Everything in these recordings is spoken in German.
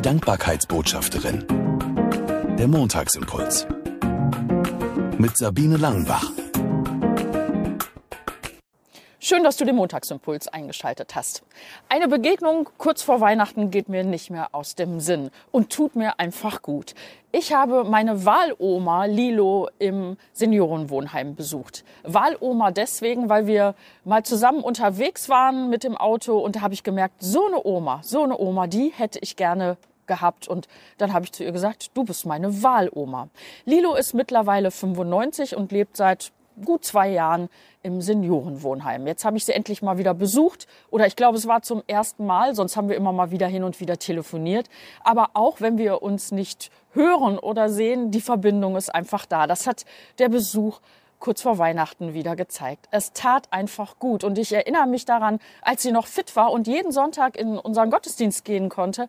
Die Dankbarkeitsbotschafterin. Der Montagsimpuls. Mit Sabine Langenbach. Schön, dass du den Montagsimpuls eingeschaltet hast. Eine Begegnung kurz vor Weihnachten geht mir nicht mehr aus dem Sinn und tut mir einfach gut. Ich habe meine Wahloma Lilo im Seniorenwohnheim besucht. Wahloma deswegen, weil wir mal zusammen unterwegs waren mit dem Auto und da habe ich gemerkt, so eine Oma, so eine Oma, die hätte ich gerne gehabt und dann habe ich zu ihr gesagt, du bist meine Wahloma. Lilo ist mittlerweile 95 und lebt seit gut zwei Jahren im Seniorenwohnheim. Jetzt habe ich sie endlich mal wieder besucht oder ich glaube, es war zum ersten Mal, sonst haben wir immer mal wieder hin und wieder telefoniert. Aber auch wenn wir uns nicht hören oder sehen, die Verbindung ist einfach da. Das hat der Besuch kurz vor Weihnachten wieder gezeigt. Es tat einfach gut und ich erinnere mich daran, als sie noch fit war und jeden Sonntag in unseren Gottesdienst gehen konnte,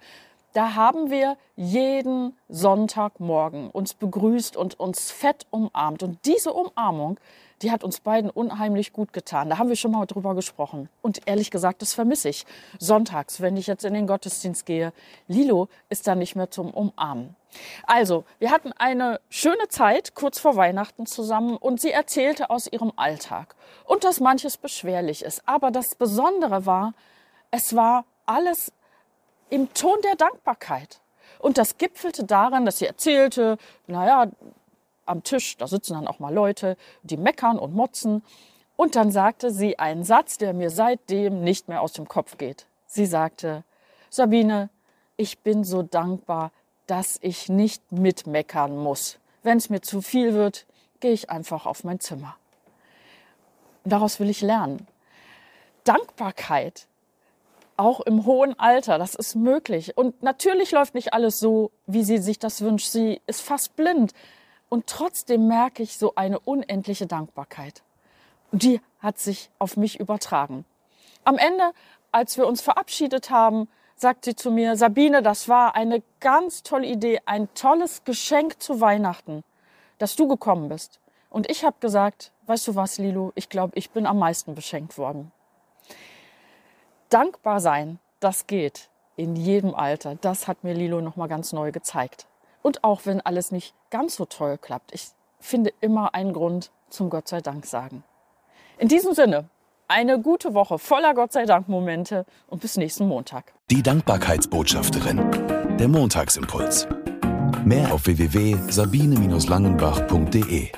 da haben wir jeden Sonntagmorgen uns begrüßt und uns fett umarmt. Und diese Umarmung, die hat uns beiden unheimlich gut getan. Da haben wir schon mal drüber gesprochen. Und ehrlich gesagt, das vermisse ich. Sonntags, wenn ich jetzt in den Gottesdienst gehe, Lilo ist da nicht mehr zum Umarmen. Also, wir hatten eine schöne Zeit kurz vor Weihnachten zusammen und sie erzählte aus ihrem Alltag und dass manches beschwerlich ist. Aber das Besondere war, es war alles im Ton der Dankbarkeit. Und das gipfelte darin, dass sie erzählte, naja, am Tisch, da sitzen dann auch mal Leute, die meckern und motzen. Und dann sagte sie einen Satz, der mir seitdem nicht mehr aus dem Kopf geht. Sie sagte, Sabine, ich bin so dankbar, dass ich nicht mitmeckern muss. Wenn es mir zu viel wird, gehe ich einfach auf mein Zimmer. daraus will ich lernen. Dankbarkeit auch im hohen Alter. Das ist möglich. Und natürlich läuft nicht alles so, wie sie sich das wünscht. Sie ist fast blind. Und trotzdem merke ich so eine unendliche Dankbarkeit. Die hat sich auf mich übertragen. Am Ende, als wir uns verabschiedet haben, sagt sie zu mir, Sabine, das war eine ganz tolle Idee, ein tolles Geschenk zu Weihnachten, dass du gekommen bist. Und ich habe gesagt, weißt du was, Lilo, ich glaube, ich bin am meisten beschenkt worden dankbar sein, das geht in jedem Alter. Das hat mir Lilo noch mal ganz neu gezeigt. Und auch wenn alles nicht ganz so toll klappt, ich finde immer einen Grund zum Gott sei Dank sagen. In diesem Sinne, eine gute Woche voller Gott sei Dank Momente und bis nächsten Montag. Die Dankbarkeitsbotschafterin. Der Montagsimpuls. Mehr auf www.sabine-langenbach.de.